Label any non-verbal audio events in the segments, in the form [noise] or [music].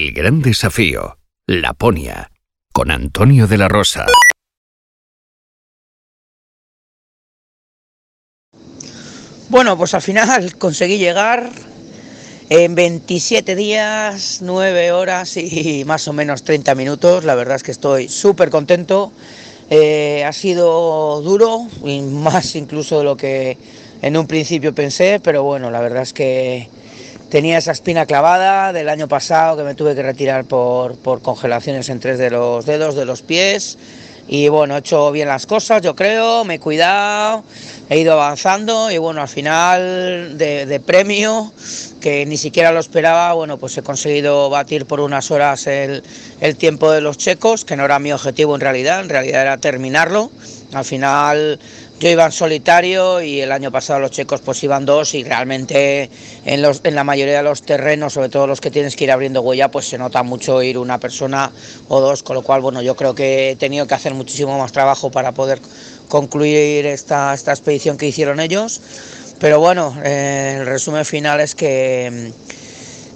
El gran desafío, Laponia, con Antonio de la Rosa. Bueno, pues al final conseguí llegar en 27 días, 9 horas y más o menos 30 minutos. La verdad es que estoy súper contento. Eh, ha sido duro, y más incluso de lo que en un principio pensé, pero bueno, la verdad es que tenía esa espina clavada del año pasado que me tuve que retirar por, por congelaciones en tres de los dedos de los pies. Y bueno, he hecho bien las cosas, yo creo, me he cuidado, he ido avanzando y bueno, al final de, premio, que ni siquiera lo esperaba, bueno, pues he conseguido batir por unas horas el, el tiempo de los checos, que no era mi objetivo en realidad, en realidad era terminarlo. Al final yo iba en solitario y el año pasado los checos pues iban dos y realmente en, los, en la mayoría de los terrenos, sobre todo los que tienes que ir abriendo huella, pues se nota mucho ir una persona o dos, con lo cual bueno, yo creo que he tenido que hacer muchísimo más trabajo para poder concluir esta, esta expedición que hicieron ellos. Pero bueno, eh, el resumen final es que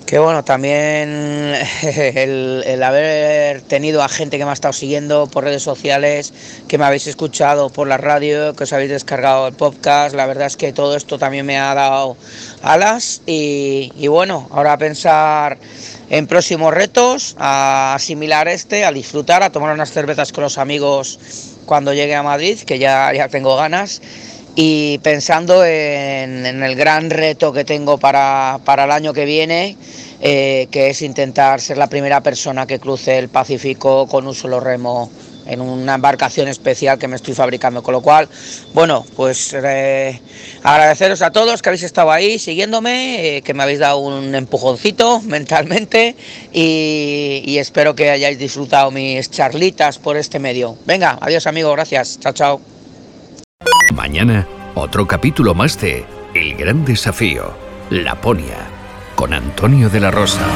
que bueno, también [laughs] el, haber tenido a gente que me ha estado siguiendo por redes sociales, que me habéis escuchado por la radio, que os habéis descargado el podcast, la verdad es que todo esto también me ha dado alas y, bueno, ahora a pensar en próximos retos, a asimilar este, a disfrutar, a tomar unas cervezas con los amigos cuando llegue a Madrid, que ya, ya tengo ganas y pensando en, el gran reto que tengo para, el año que viene, eh, que es intentar ser la primera persona que cruce el Pacífico con un solo remo en una embarcación especial que me estoy fabricando. Con lo cual, bueno, pues eh, agradeceros a todos que habéis estado ahí siguiéndome, eh, que me habéis dado un empujoncito mentalmente y, y espero que hayáis disfrutado mis charlitas por este medio. Venga, adiós amigos, gracias, chao, chao. Mañana, otro capítulo más de El Gran Desafío, Laponia, con Antonio de la Rosa.